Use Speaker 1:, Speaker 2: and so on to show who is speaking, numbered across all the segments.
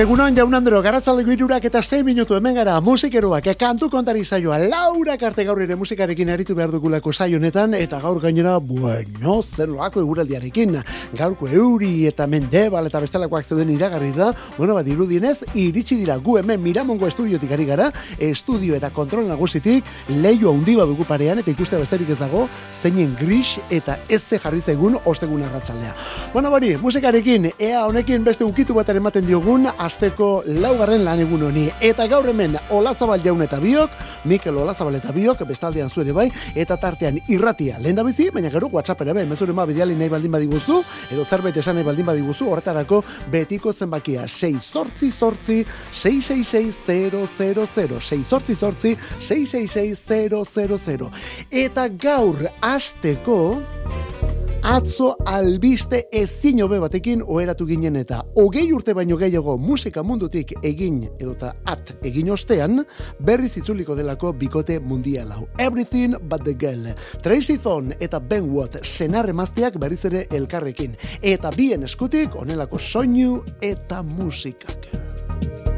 Speaker 1: Ostegunon jaun andro, garatzaldeko irurak eta 6 minutu hemen gara musikeroak, kantu kontari saioa, Laura karte gaur ere musikarekin aritu behar dugulako saio honetan eta gaur gainera, bueno, zer loako eguraldiarekin, gaurko euri eta mendebal eta bestelakoak zeuden iragarri da, bueno, bat irudienez, iritsi dira. Gu hemen miramongo estudiotik ari gara, estudio eta kontrol nagusitik, leio handi dugu parean eta ikuste besterik ez dago, zeinen gris eta ez ze jarri zegun ostegun arratsaldea. Bueno, bari, musikarekin, ea honekin beste ukitu bat ematen diogun, asteko laugarren lan egun honi. Eta gaur hemen Olazabal jaun eta biok, Mikel Olazabal eta biok, bestaldean zuere bai, eta tartean irratia. Lehen da bizi, baina gero WhatsApp ere bai, mezuren ma bidiali nahi baldin badiguzu, edo zerbait esan nahi baldin badiguzu, horretarako betiko zenbakia 6 sortzi sortzi 666000 6 sortzi sortzi 666000 Eta gaur asteko atzo albiste ezin hobe batekin oheratu ginen eta hogei urte baino gehiago musika mundutik egin edota at egin ostean berriz itzuliko delako bikote mundial hau. Everything but the girl. Tracy Thorn eta Ben Watt senarre maztiak berriz ere elkarrekin. Eta bien eskutik onelako soinu eta musikak.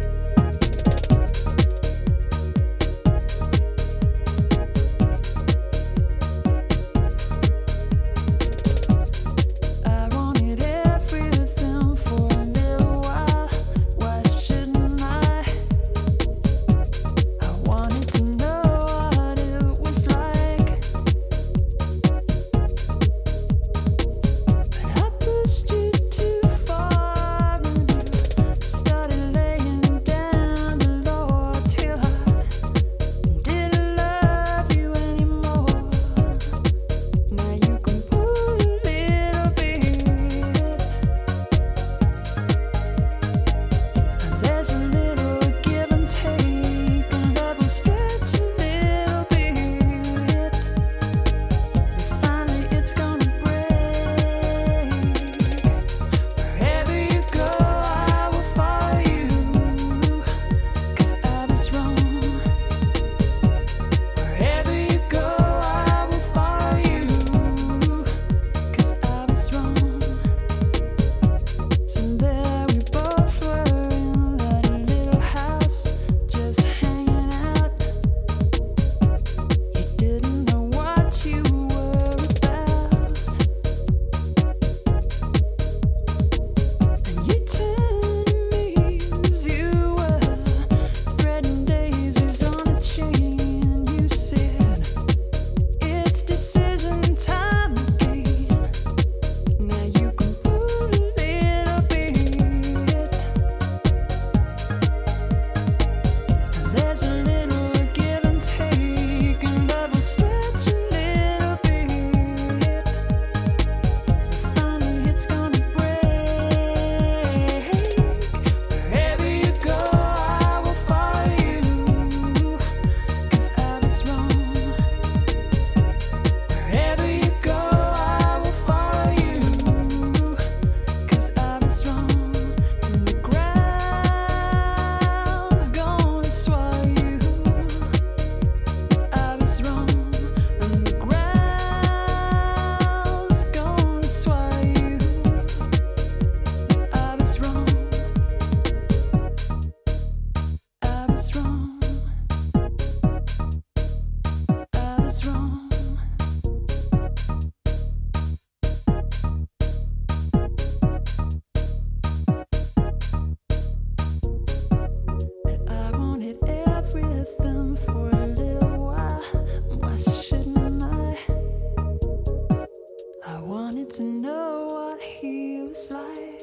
Speaker 1: he was like.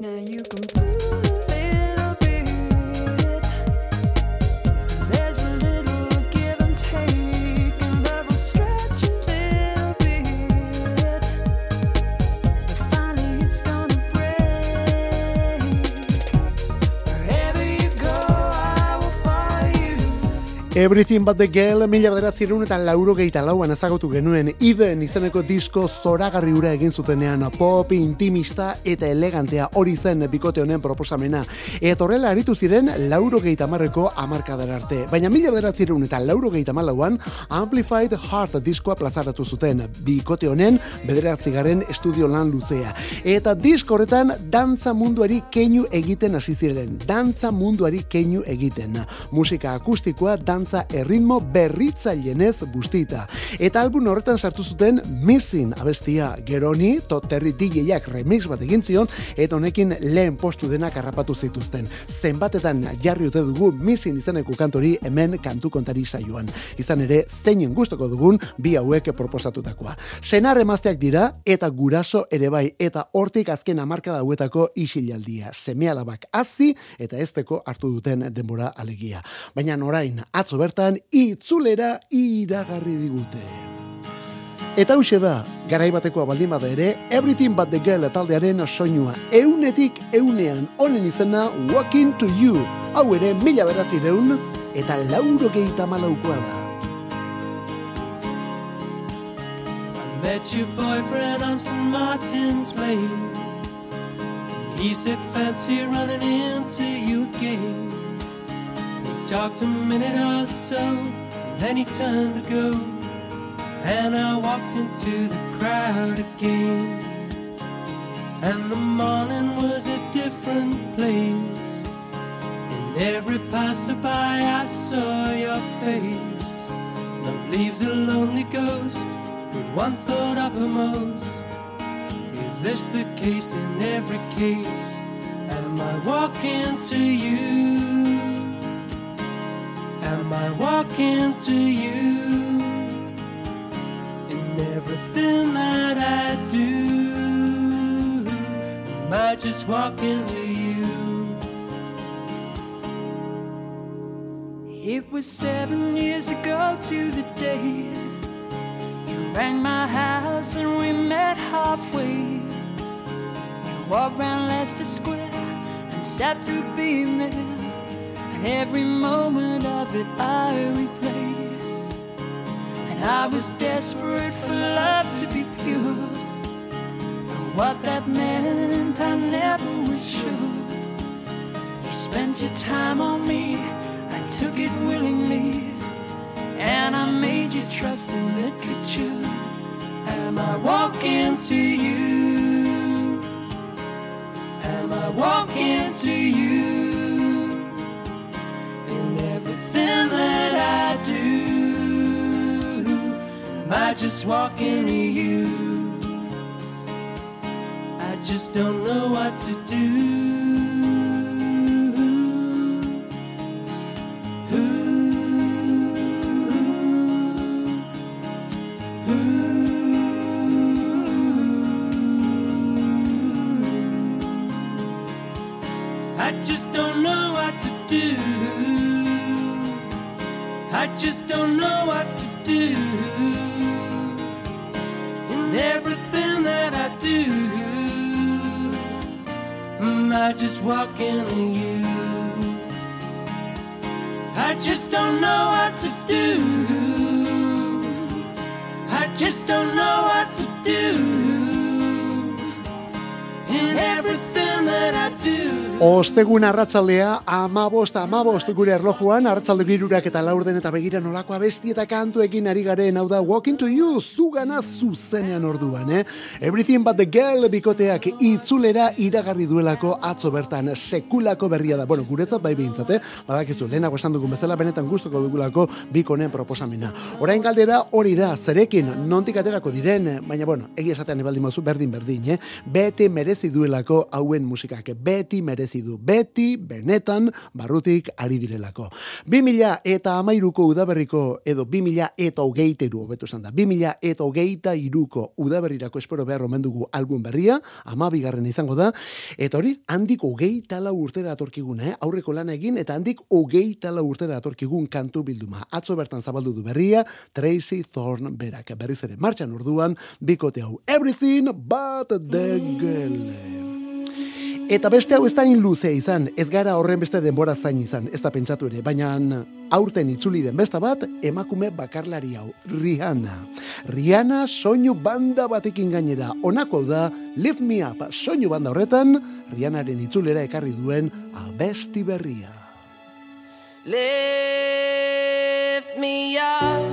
Speaker 1: Now you can.
Speaker 2: Everything but the girl, mila bederatzerun eta lauro gehieta lauan ezagotu genuen Iden izeneko disko zoragarri ura egin zutenean pop, intimista eta elegantea hori zen bikote honen proposamena. Eta horrela aritu ziren lauro gehieta marreko amarkadar arte. Baina mila bederatzerun eta lauro gehieta malauan Amplified Heart diskoa plazaratu zuten bikote honen bederatzigaren estudio lan luzea. Eta disko horretan dantza munduari keinu egiten hasi ziren. Dantza munduari keinu egiten. Musika akustikoa, dantza dantza erritmo berritzailenez bustita. Eta album horretan sartu zuten Missing abestia Geroni, Toterri DJak remix bat egin zion, eta honekin lehen postu denak harrapatu zituzten. Zenbatetan jarri ote dugu Missing izeneko kantori hemen kantu kontari saioan. Izan ere, zeinen gustoko dugun bi hauek proposatutakoa. Senar emazteak dira, eta guraso ere bai, eta hortik azken amarka dauetako isilaldia. Semealabak hazi eta ezteko hartu duten denbora alegia. Baina orain, atzo bertan itzulera iragarri digute. Eta hause da, garai batekoa baldin bada ere, Everything But The Girl taldearen soinua. Eunetik eunean, honen izena Walking To You. Hau ere, mila beratzi deun, eta lauro gehieta malaukoa da. met your boyfriend on St. Martin's Lane He said fancy running into you again talked a minute or so, and then he turned to go. And I walked into the crowd again. And the morning was a different place. In every passerby, I saw your face. Love leaves a lonely ghost with one thought uppermost. Is this the case in every case? Am I walking to you? Am I walking to you in everything that I do? Am I just walking to you? It was seven years ago to the day you rang my house and we met halfway. You walked around Leicester Square and sat through being there every moment of it I replay. And I was desperate for love to be pure. For what that meant, I never was sure. You spent your time on me, I took it willingly. And I made you trust in literature. Am I walking to you? Am I walking to you? Just walking to you? I just don't know what to do. Ostegun arratzaldea, amabost, amabost gure erlojuan, arratzalde girurak eta laurden eta begira nolako abesti eta kantuekin ari garen, hau da, walking to you, zugana zuzenean orduan, eh? Everything but the girl bikoteak itzulera iragarri duelako atzo bertan, sekulako berria da. Bueno, guretzat bai behintzat, eh? Badakizu, lehenago esan dugun bezala, benetan gustuko dugulako bikonen proposamena. Orain galdera hori da, zerekin, nontik aterako diren, baina, bueno, egia esatean ebaldin mazu, berdin, berdin, eh? Beti merezi duelako hauen musikak, beti merezi du beti benetan barrutik ari direlako. 2000 eta amairuko udaberriko edo 2000 eta hogeiteru hobetu esan da. 2000 eta hogeita iruko udaberrirako espero behar omen dugu album berria, amabigarren izango da, eta hori handik hogeita la urtera atorkigun, eh? aurreko lan egin, eta handik hogeita la urtera atorkigun kantu bilduma. Atzo bertan zabaldu du berria, Tracy Thorn berak berriz ere martxan orduan, bikote hau, everything but the girl. Eta beste hau ez da luzea izan, ez gara horren beste denbora zain izan, ez da pentsatu ere, baina aurten itzuli den beste bat, emakume bakarlari hau, Rihanna. Rihanna soinu banda batekin gainera, onako da, Lift Me Up, soinu banda horretan, Rihannaren itzulera ekarri duen abesti berria.
Speaker 3: Lift me up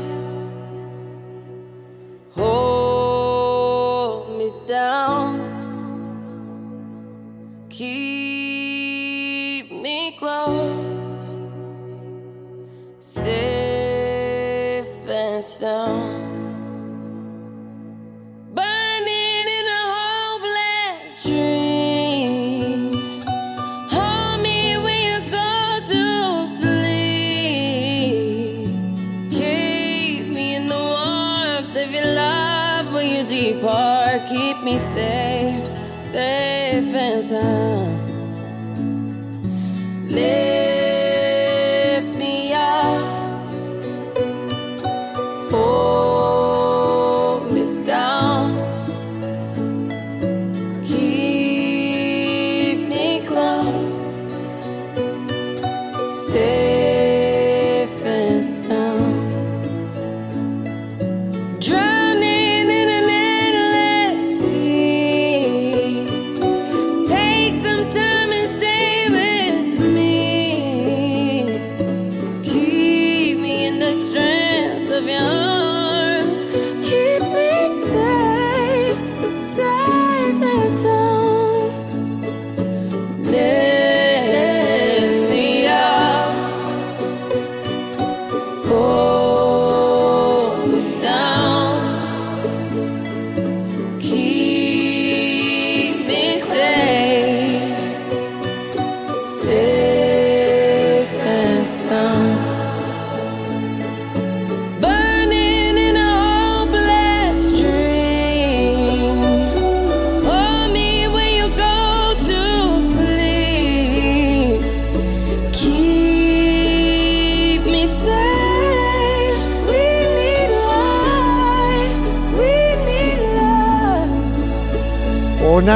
Speaker 3: Hold keep me close, safe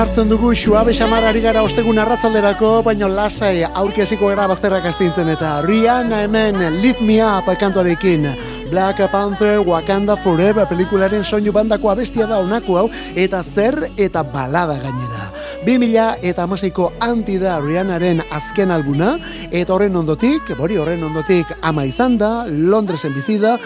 Speaker 2: Onartzen dugu suabe xamarari gara ostegun arratzalderako, baina lasai aurkeziko gara bazterrak astintzen eta Rihanna hemen Lift Me Up kantuarekin. Black Panther Wakanda Forever pelikularen soinu bandako abestia da onako hau eta zer eta balada gainera. 2000 eta amaseiko anti da Rihannaren azken albuna eta horren ondotik, bori horren ondotik ama izan da, Londresen bizi da,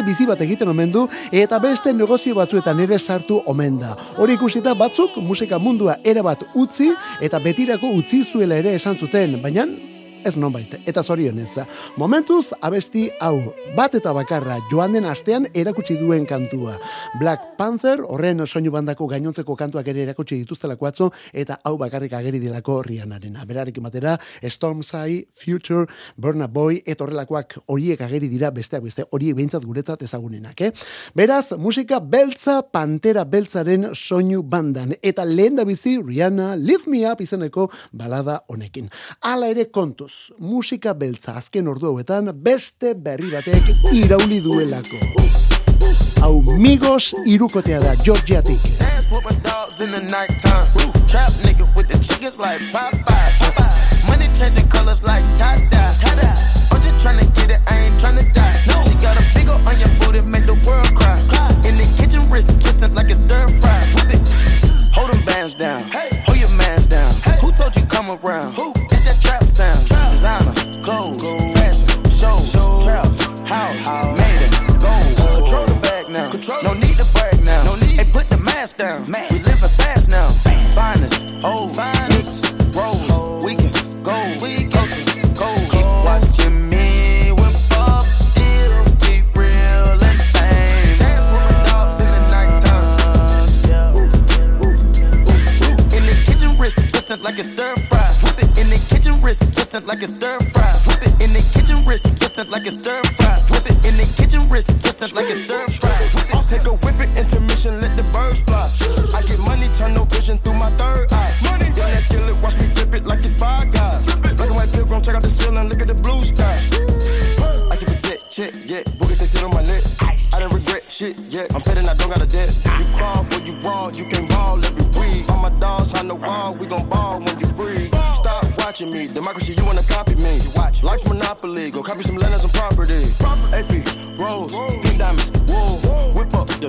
Speaker 2: beste bizi bat egiten omen du eta beste negozio batzuetan ere sartu omen da. Hori ikusita batzuk musika mundua erabat utzi eta betirako utzi zuela ere esan zuten, baina ez nonbait, eta zorionez. Momentuz, abesti hau, bat eta bakarra joan den astean erakutsi duen kantua. Black Panther, horren soinu bandako gainontzeko kantuak ere erakutsi dituztelako atzo, eta hau bakarrik ageri dilako Rihanarena. Berarekin batera, Stormside, Future, Burna Boy, eta horrelakoak horiek ageri dira besteak beste, horiek behintzat guretzat ezagunenak, eh? Beraz, musika beltza pantera beltzaren soinu bandan, eta lehen da bizi Rihanna Lift Me Up izeneko balada honekin. Hala ere kontuz, musika beltza azken ordu hauetan beste berri batek irauli duelako. Hau migos irukotea da Georgiatik.
Speaker 4: Dance with my dogs in the nighttime. Trap nigga with the chickens like Popeye. Money changing colors like tie-dye. I'm just tryna get it, I ain't tryna die. She got a big on your booty, make the world cry. In the kitchen, wrist twisted like it's stir fry. Hold them bands down. Hold your mans down. Who told you come around? It's down. We living fast now. Finest, hoes, finest, rolls. We can go, we coast to coast. Keep watching me when Bob still keep real and fame. Dance with my dogs in the nighttime. Ooh, ooh, ooh, In the kitchen, wrist twisted like it's stir fry. Whip it in the kitchen, wrist twisted like it's stir fry. Whip it in the kitchen, wrist twisted like it's stir fry. Whip it in the kitchen, wrist twisted like it's stir fry. Whip it.
Speaker 5: Take a whip it, intermission, let the birds fly. I get money, turn no vision through my third eye. Money, young that skillet, watch me flip it like it's five guys. Black and white pilgrim, check out the ceiling, look at the blue sky. I keep a jet, check, yeah, boogers they sit on my neck. I didn't regret shit yet. I'm petting, I don't got a debt. You crawl for you brawl, you can ball every week. All my dogs on the wall, we gon' ball when you free. Stop watching me, democracy, you wanna copy me. You watch Life Monopoly, go copy some land and some property.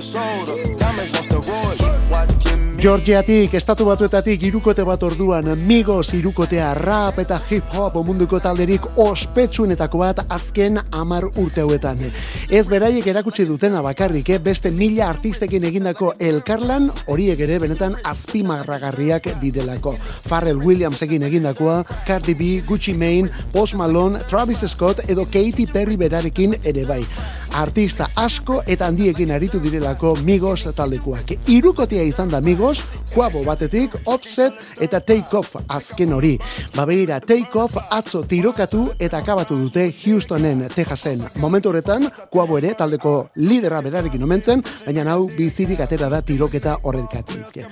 Speaker 5: Soda, diamonds on. Watching me.
Speaker 6: Georgiatik, estatu batuetatik irukote bat orduan Migos irukotea rap eta hip hop munduko talderik ospetsuenetako bat azken amar urte hauetan. Ez beraiek erakutsi dutena bakarrik, eh? beste mila artistekin egindako elkarlan horiek ere benetan azpimarragarriak direlako. Pharrell Williamsekin egindakoa, Cardi B, Gucci Mane, Post Malone, Travis Scott edo Katy Perry berarekin ere bai. Artista asko eta handiekin aritu direlako Migos taldekoak. Irukotea izan da Migos, kuabo batetik, offset eta take off azken hori. Babeira, take off atzo tirokatu eta akabatu dute Houstonen, Texasen. Momentu horretan, kuabo ere taldeko lidera berarekin omentzen, baina hau bizirik atera da tiroketa horrekatik.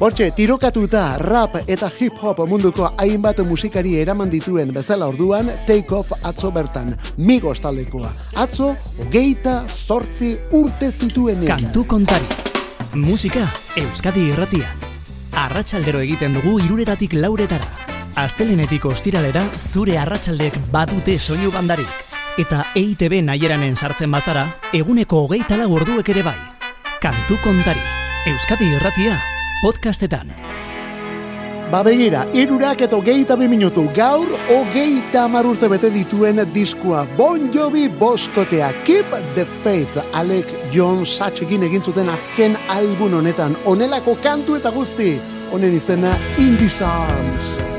Speaker 6: Hortxe, tirokatuta rap eta hip hop munduko hainbat musikari eraman dituen bezala orduan, take off atzo bertan. Migos taldekoa. Atzo, hogeita, zortzi urte zituen.
Speaker 7: Kantu kontari. Musika Euskadi irratian. Arratsaldero egiten dugu iruretatik lauretara. Astelenetik ostiralera zure arratsaldek badute soinu bandarik. Eta EITB naieranen sartzen bazara, eguneko hogeita lau orduek ere bai. Kantu kontari. Euskadi irratia. Podcastetan.
Speaker 6: Ba begira, irurak eta hogeita bi minutu. Gaur, hogeita hamar urte bete dituen diskua Bon Jovi boskotea. Keep the Faith. Alec John Satchekin egin zuten azken album honetan. Onelako kantu eta guzti. Honen izena In These Arms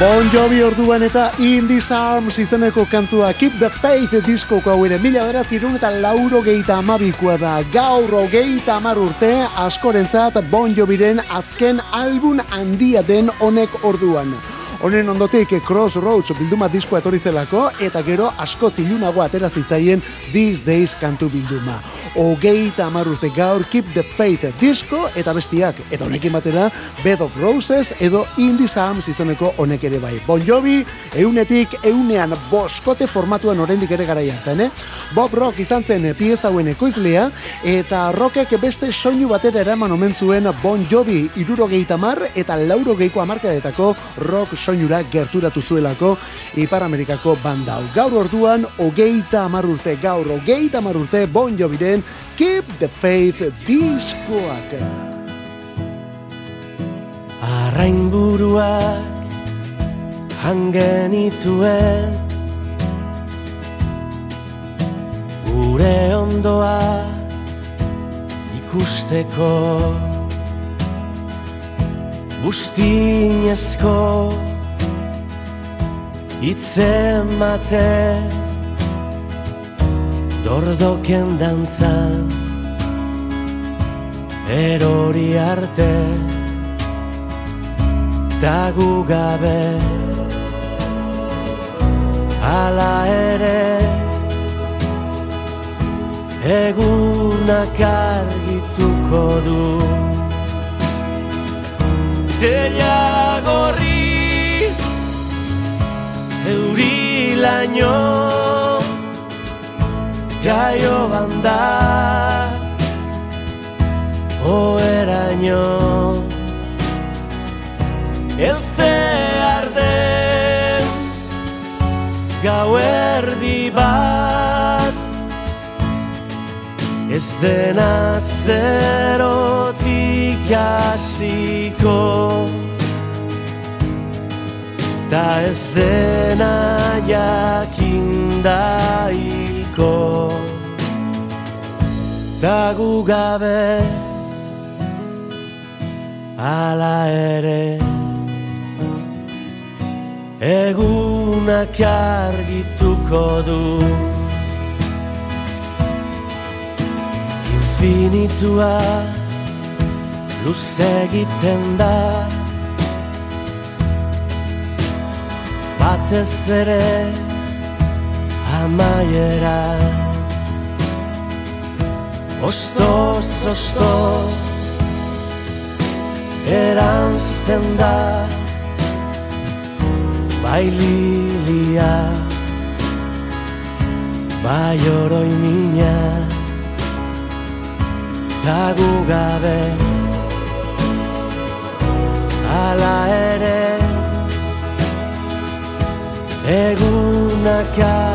Speaker 2: Bon Jovi orduan eta In This Arms izeneko kantua Keep the Faith diskoko hau ere mila beratzerun eta lauro geita amabikoa da gaur geita amar urte askorentzat Bon Joviren azken album handia den honek orduan. Honen ondotik Crossroads bilduma diskoa etorri zelako eta gero asko zilunago atera zitzaien These Days kantu bilduma. Ogeita amar urte gaur Keep the Faith disko eta bestiak eta honekin batera Bed of Roses edo Indie Sams izeneko honek ere bai. Bon Jovi eunetik eunean boskote formatuan oraindik ere gara jartan, eh? Bob Rock izan zen pieza hauen ekoizlea eta rockek beste soinu batera eraman omen zuen Bon Jovi irurogeita mar eta laurogeiko amarkadetako rock soinura gerturatu zuelako Ipar Amerikako banda. Gaur orduan, hogeita amar urte, gaur hogeita amar urte, Bon Joviren Keep the Faith diskoak.
Speaker 8: Arrainburuak hangenituen Gure ondoa ikusteko Bustinezko itzemate Dordoken dantzan erori arte Tagu gabe. Ala ere Egunak argituko du. Tela gorri laino Gaio banda Oeraino Eltze arden Gauerdi bat Ez dena zerotik hasiko Ta ez dena jakinda hilko Ta gu gabe Ala ere Egunak argituko du. Infinitua luze egiten da Batez ere amaiera. Ostoz, ostoz eranzten da Bai lilia Bai oroi mina Tagu gabe. Ala ere Egunak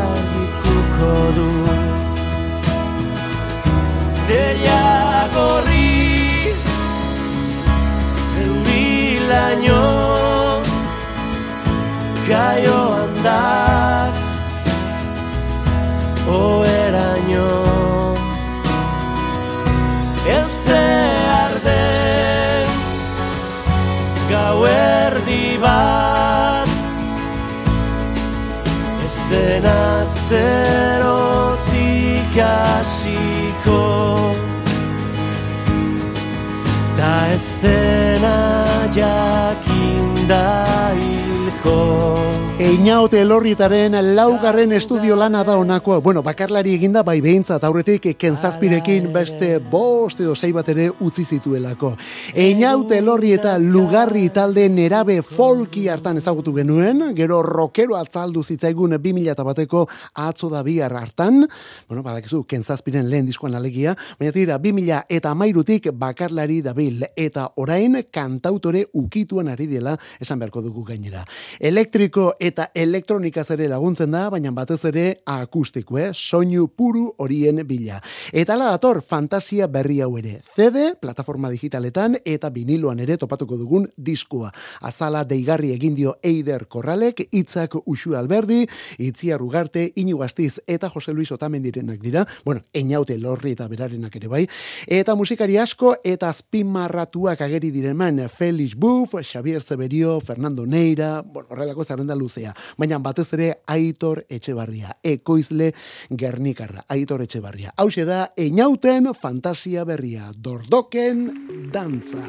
Speaker 2: Einaute elorrietaren laugarren estudio lana da honakoa. Bueno, bakarlari eginda bai behintzat aurretik kentzazpirekin beste bost edo sei bat ere utzi zituelako. Einaute elorri eta lugarri talde nerabe folki hartan ezagutu genuen, gero rockero atzaldu zitzaigun 2000 eta bateko atzo da bihar hartan, bueno, badakizu, kentzazpiren lehen diskoan alegia, baina tira, 2000 eta amairutik bakarlari dabil, eta orain kantautore ukituan ari dela, esan beharko dugu gainera. Elektriko eta eta elektronikaz ere laguntzen da, baina batez ere akustiko, eh? soinu puru horien bila. Eta ala dator fantasia berri hau ere. CD, plataforma digitaletan eta viniloan ere topatuko dugun diskua. Azala deigarri egin dio Eider Korralek, itzak Uxu Alberdi, Itziar Ugarte, Iñigo Astiz eta Jose Luis Otamendirenak dira. Bueno, Einaute Lorri eta berarenak ere bai. Eta musikari asko eta azpimarratuak ageri direman Felix Buff, Xavier Severio, Fernando Neira, bueno, horrelako zerrenda luzea. Baina batez ere Aitor Etxebarria, ekoizle Gernikarra, Aitor Etxebarria. Hau da, Einauten fantasia berria, dordoken dantza.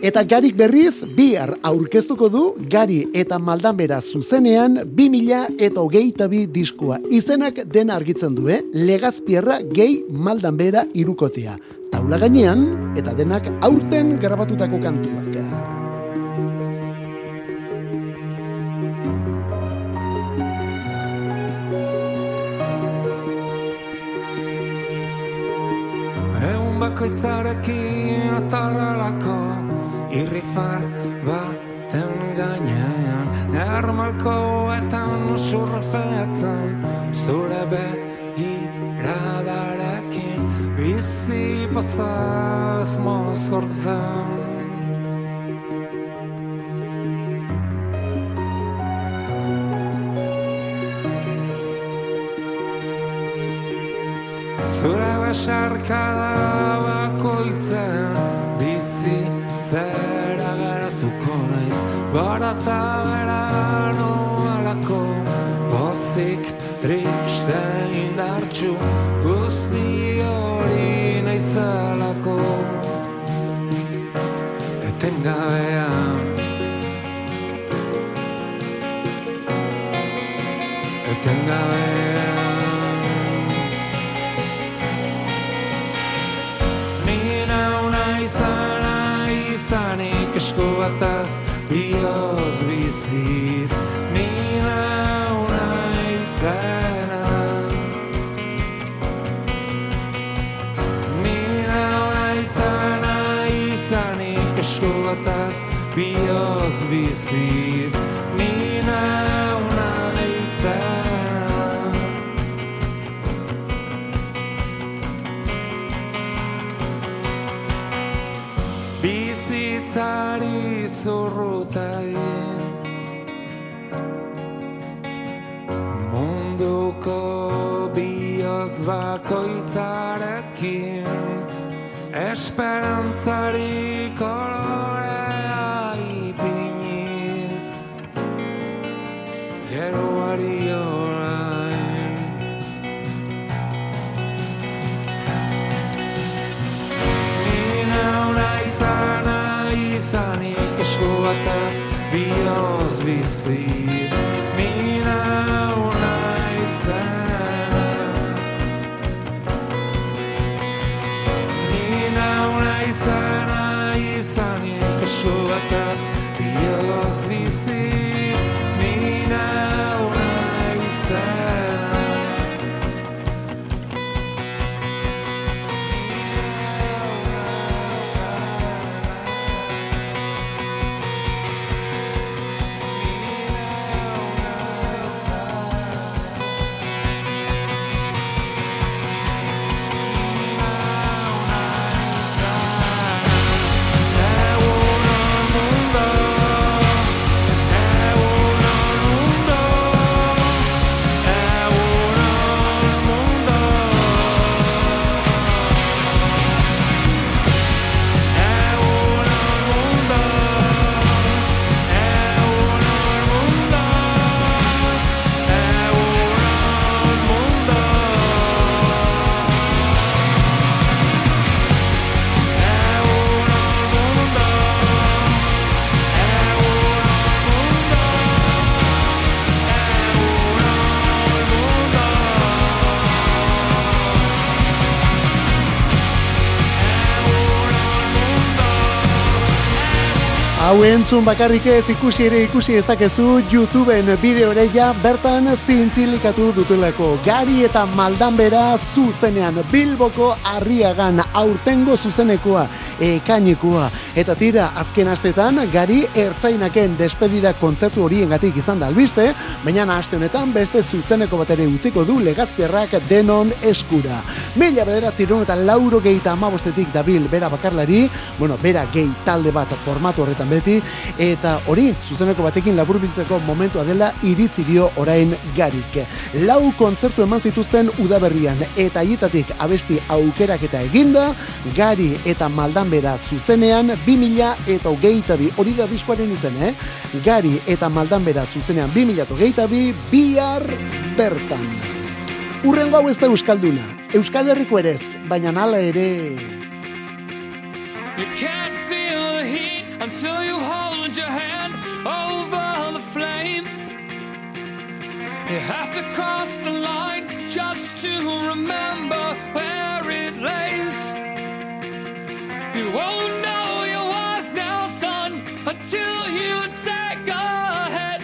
Speaker 2: Eta garik berriz, bihar aurkeztuko du, gari eta maldanbera zuzenean, 2000 eta hogeita bi diskua. Izenak dena argitzen du, eh? Legazpierra gehi maldanbera irukotea. Taula gainean, eta denak aurten grabatutako kantuak.
Speaker 1: Bakoitzarekin atarralako irrifar baten gainean. Ermalkoetan usurrefetzen zure begiradarekin. Bizi pozaz mozkortzen Zure besarkada bakoitzen bizi zera geratuko naiz. Barata bera noalako pozik triste izana izanik esku bataz bioz biziz esperantzari
Speaker 2: Hau entzun bakarrik ez ikusi ere ikusi ezakezu YouTubeen bideoreia bertan zintzilikatu dutelako. Gari eta maldan bera zuzenean Bilboko arriagan aurtengo zuzenekoa, ekainikoa. Eta tira, azken astetan gari ertzainaken despedida kontzertu horiengatik izan da albiste, baina aste honetan beste zuzeneko bat ere utziko du legazpierrak denon eskura. Mila bederatzi eta lauro gehi eta amabostetik dabil bera bakarlari, bueno, bera gehi talde bat formatu horretan beti, eta hori, zuzeneko batekin laburbiltzeko momentua dela iritzi dio orain garik. Lau kontzertu eman zituzten udaberrian, eta hietatik abesti aukerak eta eginda, gari eta maldan bera zuzenean, 2000 eta hogeita bi, hori da diskoaren izen, eh? Gari eta maldan bera zuzenean 2000 eta hogeita bi, bihar bertan. Urrengo hau ez da Euskalduna, Euskal Herriko ere ez, baina nala ere...
Speaker 1: You can't until you hold your hand over the flame. You have to cross the line just to remember where it lays. You won't know your worth now, son, until you take a hit.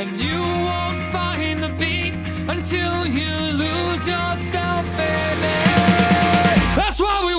Speaker 1: And you won't find the beat until you lose yourself in it. That's why we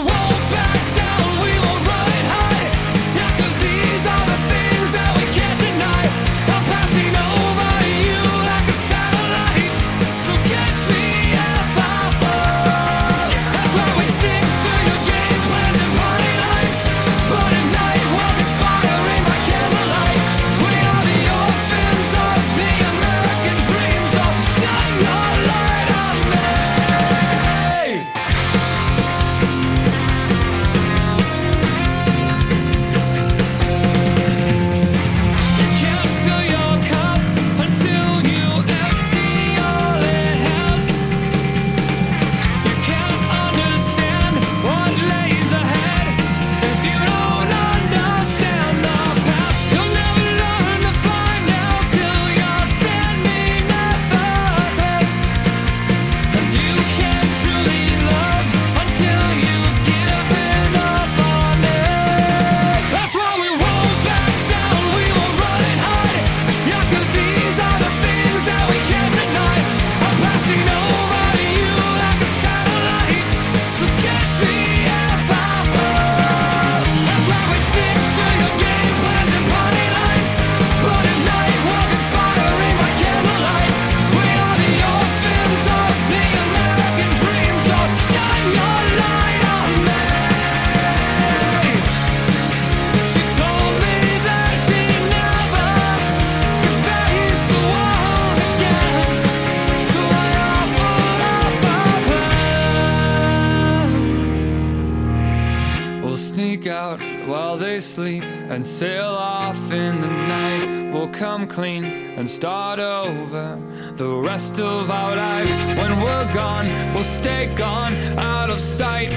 Speaker 1: and sail off in the night. We'll come clean and start over the rest of our life. When we're gone, we'll stay gone, out of sight,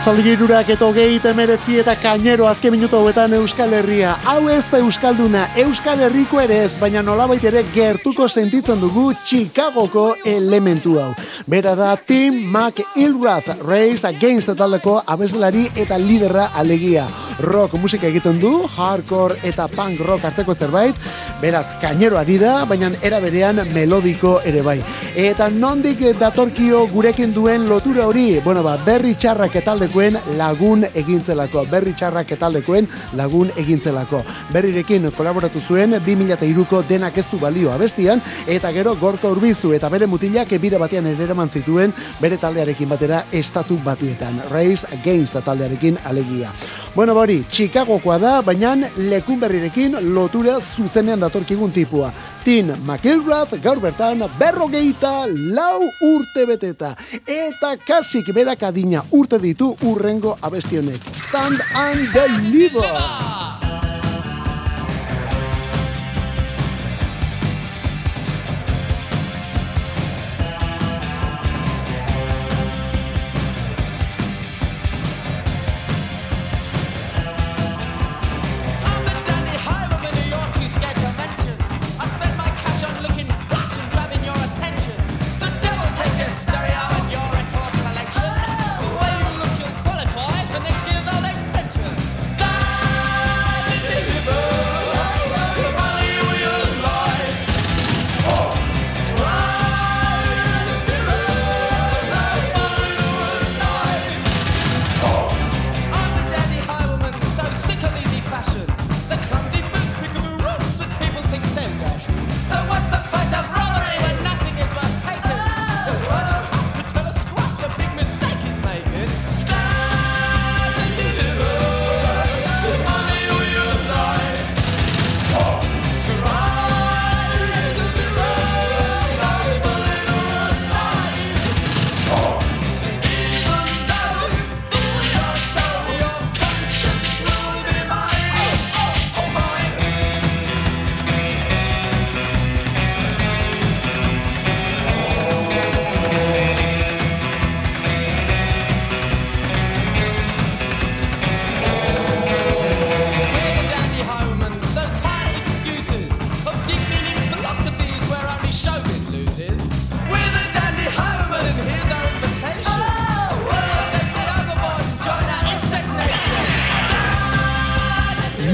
Speaker 2: Arratzaldi irurak eta hogei temeretzi eta kainero azken minutu hauetan Euskal Herria. Hau ez da Euskalduna, Euskal Herriko ere ez, baina nolabait ere gertuko sentitzen dugu Chicagoko elementu hau. Bera da Tim McIlrath, Race Against taldeko abeslari eta liderra alegia. Rock musika egiten du, hardcore eta punk rock arteko zerbait, beraz kainero ari da, baina era berean melodiko ere bai. Eta nondik datorkio gurekin duen lotura hori? Bueno, ba, berri txarrak etaldekoen lagun egintzelako. Berri txarrak etaldekoen lagun egintzelako. Berrirekin kolaboratu zuen 2003ko denak ez du balio abestian, eta gero gorko urbizu eta bere mutilak bide batean eraman zituen bere taldearekin batera estatu batuetan. Race Against taldearekin alegia. Bueno, ba hori, Chicagokoa da, baina lekun berrirekin lotura zuzenean datorkigun tipua. Tin McIlrath gaur bertan berrogeita lau urte beteta. Eta kasik berak adina urte ditu urrengo abestionek. Stand and deliver!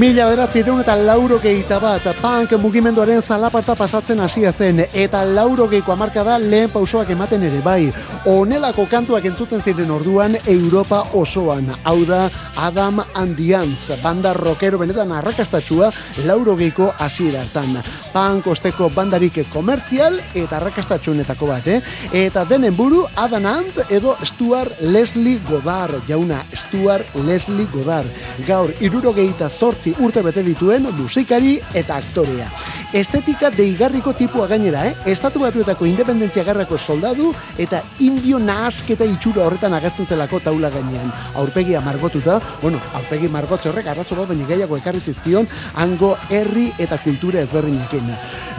Speaker 2: Mila bederatzireun eta laurogeita bat punk mugimenduaren zalaparta pasatzen hasia zen eta laurogeiko amarka da lehen pausoak ematen ere bai. Onelako kantuak entzuten ziren orduan Europa osoan. Hau da Adam and the Ants, banda rockero benetan arrakastatxua laurogeiko hasiera hartan. Punk osteko bandarik komertzial eta arrakastatxuenetako bat, eh? Eta denen buru Adam Ant edo Stuart Leslie Godard, jauna Stuart Leslie Godard. Gaur irurogeita zortzi urte bete dituen musikari eta aktorea. Estetika deigarriko tipua gainera, eh? Estatu batuetako independentzia garrako soldadu eta indio nahasketa itxura horretan agertzen zelako taula gainean. Aurpegia margotuta, bueno, aurpegi margotze horrek arrazo bat baina gehiago ekarri zizkion hango herri eta kultura ezberdinekin.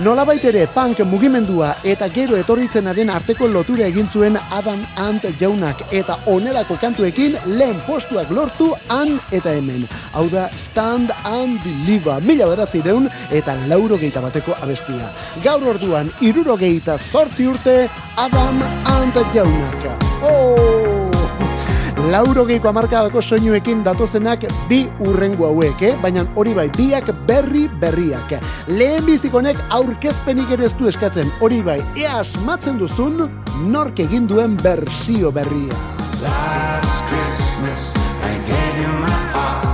Speaker 2: Nolabait ere punk mugimendua eta gero etorritzenaren arteko lotura egin zuen Adam Ant jaunak eta onelako kantuekin lehen postuak lortu han eta hemen. Hau da Stand and Deliver, mila beratzireun eta lauro geita bateko abestia. Gaur orduan, iruro geita zortzi urte Adam Ant jaunak. Oh! Laurogeiko amarkadako soinuekin datozenak bi urrengo hauek, eh? baina hori bai, biak berri berriak. Lehen bizikonek aurkezpenik ere du eskatzen, hori bai, ea asmatzen duzun nork egin duen bersio berria.
Speaker 9: Last Christmas, I gave you my heart,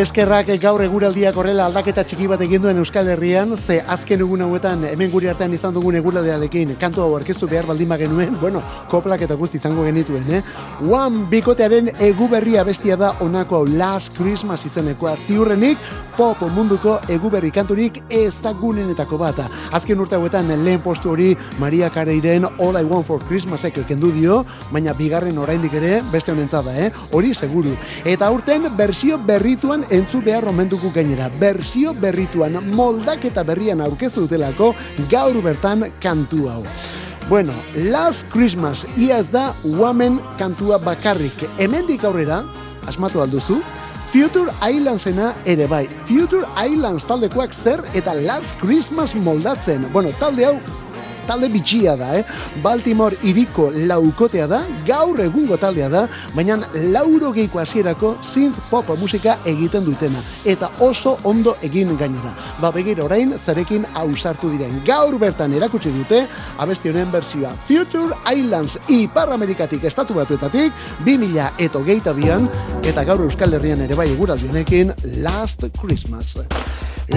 Speaker 2: Eskerrak gaur eguraldiak horrela aldaketa txiki bat egin duen Euskal Herrian, ze azken egun hauetan hemen guri artean izan dugun eguraldiarekin kantu hau aurkeztu behar baldin genuen, bueno, koplak eta guzti izango genituen, eh? One bikotearen egu berria bestia da onako hau Last Christmas izenekoa ziurrenik pop munduko egu berri kanturik ezagunenetako bat. Azken urte hauetan lehen postu hori Maria Careiren All I Want for Christmasek kendu dio, baina bigarren oraindik ere beste honentzat da, eh? Hori seguru. Eta aurten bersio berrituan entzu behar omenduko gainera. Bersio berrituan moldaketa berrian aurkeztu dutelako gaur bertan kantu hau. Bueno, Last Christmas iaz da Woman kantua bakarrik. Hemendik aurrera, asmatu alduzu, Future Islandsena ere bai. Future Islands taldekoak zer eta Last Christmas moldatzen. Bueno, talde hau talde bitxia da, eh? Baltimore iriko laukotea da, gaur egungo taldea da, baina lauro geiko hasierako synth pop musika egiten dutena. Eta oso ondo egin gainera. Ba begira orain, zarekin ausartu diren. Gaur bertan erakutsi dute, abesti honen berzioa Future Islands Ipar Amerikatik estatu batuetatik, 2000 eto geita bian, eta gaur Euskal Herrian ere bai eguraldi honekin Last Christmas.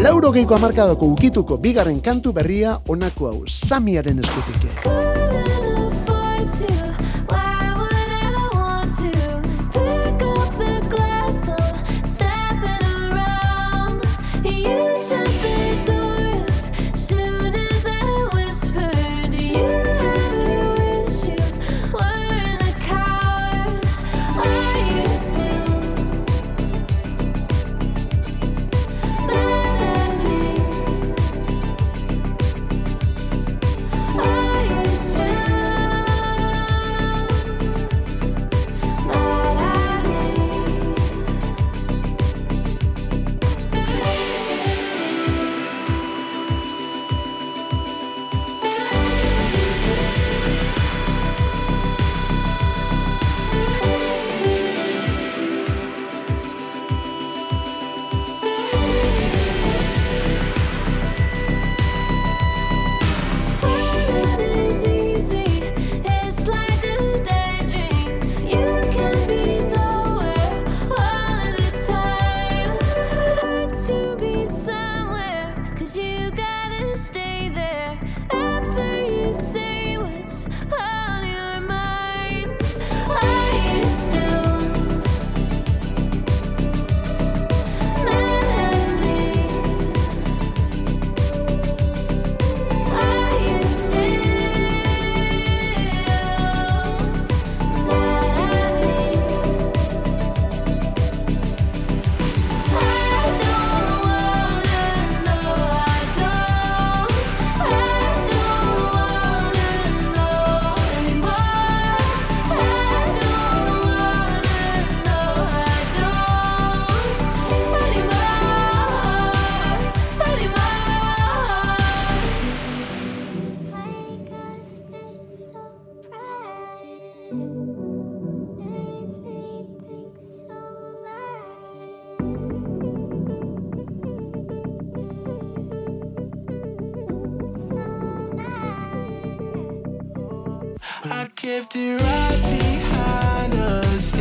Speaker 2: Lauro geiko amarkadako ukituko bigarren kantu berria onako hau Samiaren eskutik.
Speaker 9: Kept it right behind us,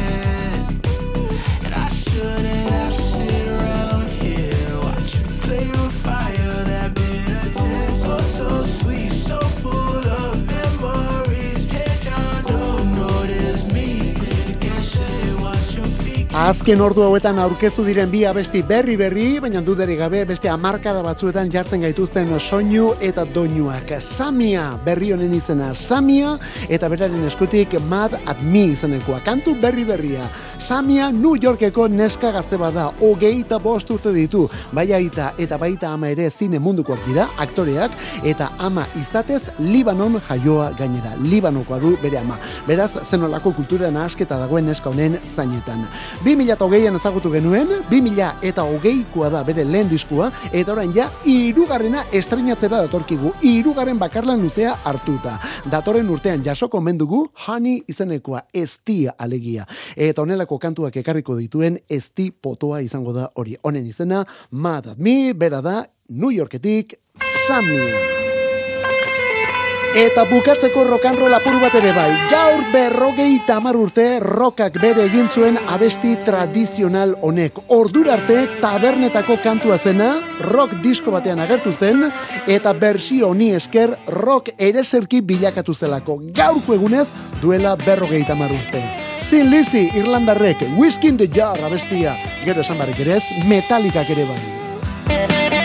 Speaker 2: Azken ordu hauetan aurkeztu diren bi abesti berri berri, baina duderi gabe beste hamarkada batzuetan jartzen gaituzten soinu eta doinuak. Samia berri honen izena Samia eta beraren eskutik Mad at Me izenekoa. Kantu berri berria. Samia New Yorkeko neska gazte bada, hogeita bost urte ditu, bai aita eta baita ama ere zine mundukoak dira, aktoreak, eta ama izatez Libanon jaioa gainera. Libanokoa du bere ama. Beraz, zenolako kultura nahasketa dagoen neska honen zainetan. 2008an ezagutu genuen, 2000 eta hogeikoa da bere lehen diskua, eta orain ja, irugarrena estrenatzera datorkigu, irugarren bakarlan luzea hartuta. Datorren urtean jasoko mendugu, Honey izenekoa, estia alegia. Eta honelako kantuak ekarriko dituen esti potoa izango da hori. Honen izena, Mad at Me, bera da, New Yorketik, Samia.
Speaker 10: Eta bukatzeko rokanrola apur bat ere bai. Gaur berrogei tamar urte rokak bere egin zuen abesti tradizional honek. Ordura arte tabernetako kantua zena, rock disko batean agertu zen, eta bersio honi esker rock erezerki bilakatu zelako. Gaurko egunez duela berrogei tamar urte. Sin Lizzy, Irlandarrek, Whiskey in the Jar abestia. Gero esan barrik ere ez, metalikak ere bai.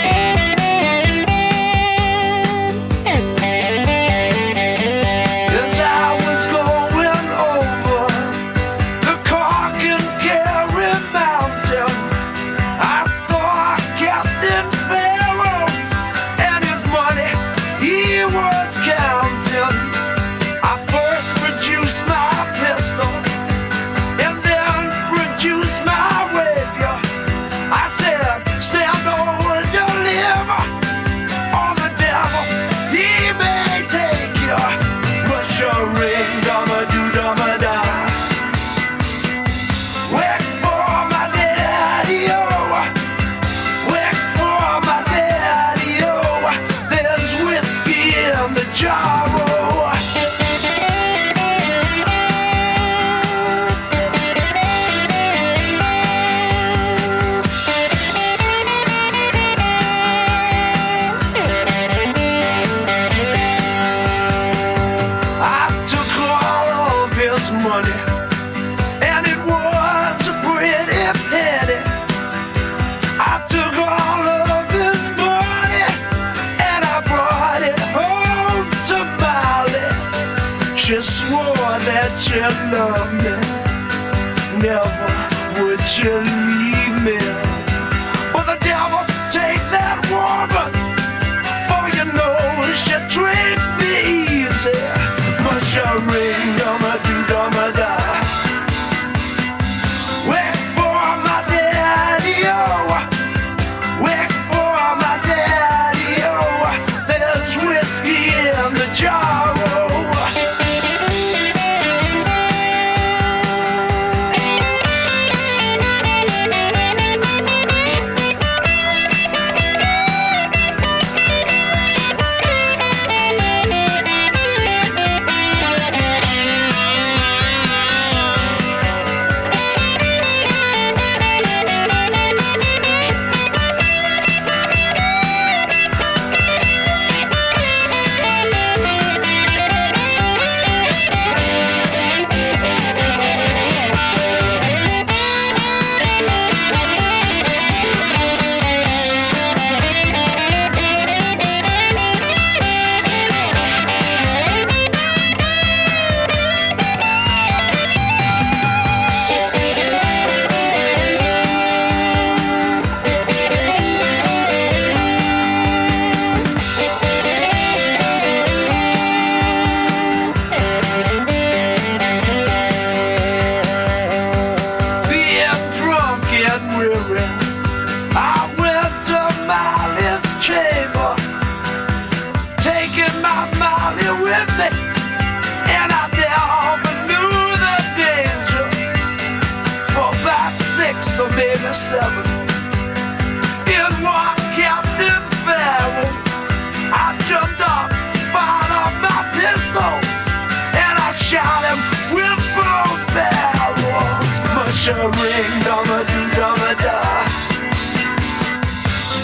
Speaker 2: Ring, dama do dama da.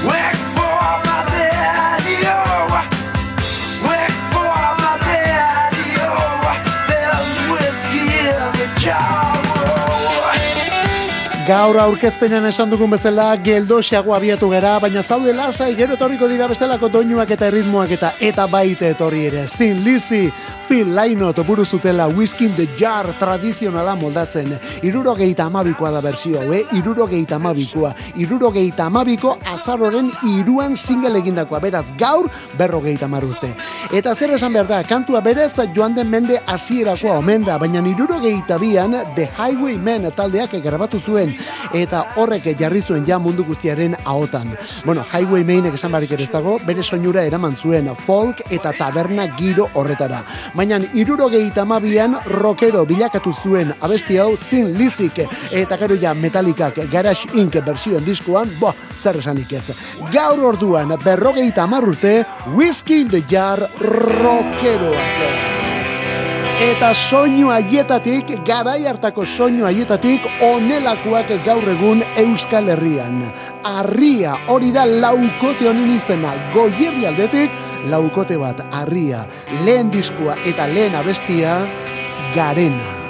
Speaker 2: Wait for my daddy, oh. Wait for my daddy, oh. There's whiskey in the jar.
Speaker 10: Gaur aurkezpenean esan dugun bezala geldoxeago abiatu gara, baina zaude lasai gero etorriko dira bestelako doinuak eta erritmoak eta eta baite etorri ere. Sin Lizzy, Phil Lainot buru zutela Whiskey the Jar tradizionala moldatzen. Irurogeita amabikoa da bersio hau, eh? Irurogeita amabikoa. Irurogeita amabiko azaroren iruan single egindakoa. Beraz, gaur berrogeita hamar urte. Eta zer esan behar da, kantua berez joan den mende hasierakoa omen da, baina irurogeita bian The Highwaymen taldeak grabatu zuen eta horrek jarri zuen ja mundu guztiaren ahotan. Bueno, Highwaymainek esan barik ere ez dago, bere soinura eraman zuen folk eta taberna giro horretara. Baina
Speaker 2: baina irurogei tamabian rockero bilakatu zuen abesti hau zin lizik, eta gero ja Metallicak Garage Inc. bersioen diskoan, bo, zer esanik ez. Gaur orduan, berrogei tamar urte, Whiskey in the Jar rockeroak. Eta soinu haietatik, garai hartako soinu haietatik, onelakoak gaur egun Euskal Herrian. Arria, hori da laukote honen izena, goierri aldetik, laukote bat, arria, lehen diskua eta lehen abestia, garena.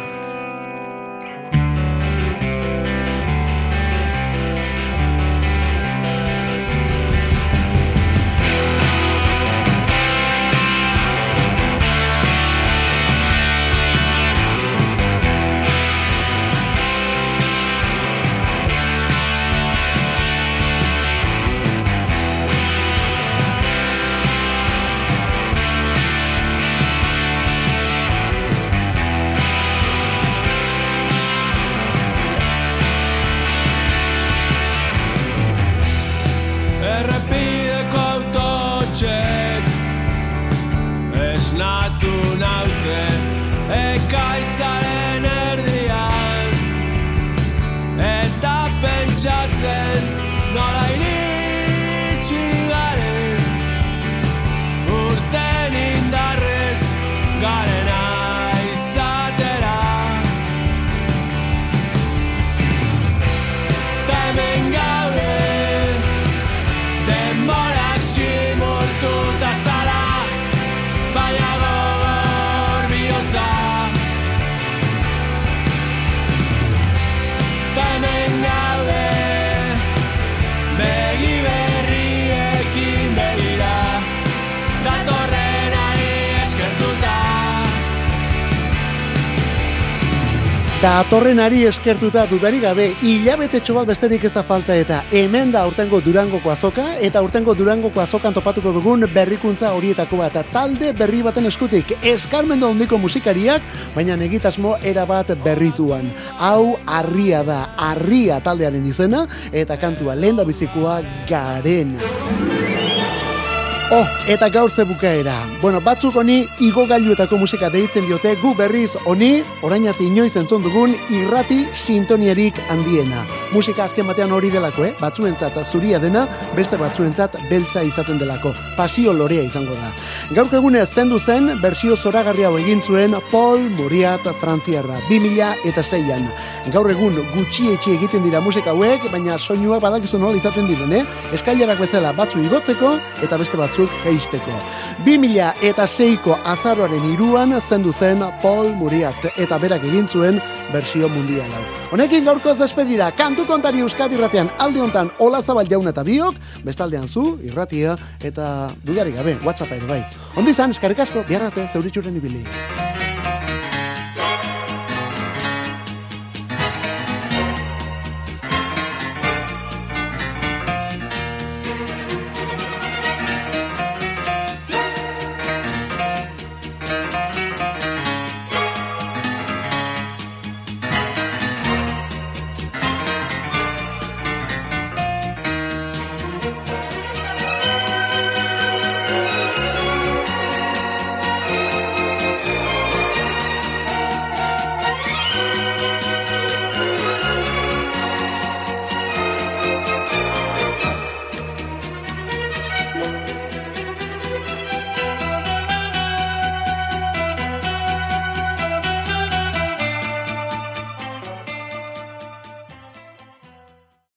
Speaker 2: Datorrenari eskertuta dudari gabe, hilabete bat besterik ez da falta eta hemen da urtengo Durangoko azoka, eta urtengo Durangoko azokan topatuko dugun berrikuntza horietako bat, talde berri baten eskutik, eskarmendo handiko musikariak, baina egitasmo erabat berrituan. Hau arria da, arria taldearen izena, eta kantua lehen da bizikoa garen. Oh, eta gaur ze bukaera. Bueno, batzuk honi igogailuetako musika deitzen diote, gu berriz honi, orain arte inoiz entzun dugun irrati sintoniarik handiena. Musika azken batean hori delako, eh? Batzuentzat zuria dena, beste batzuentzat beltza izaten delako. Pasio lorea izango da. Gaurko egunez zendu zen, bersio zoragarri hau egin zuen Paul Muriat Frantziarra, 2000 eta zeian. Gaur egun gutxietxe egiten dira musika hauek, baina soinuak badakizu nola izaten diren, eh? Eskailerak bezala batzu igotzeko eta beste batzuk geisteko. 2000 eta seiko azaroaren iruan zendu zen Paul Muriat eta berak egin zuen bersio mundial hau. Honekin gaurkoz despedida, kantu kontari Euskadi irratean alde hontan Ola Zabal jauna eta biok, bestaldean zu, irratia eta dudarik gabe, WhatsApp ere bai. Ondi izan, eskarrik asko, biarrate, zeuritxuren ibili.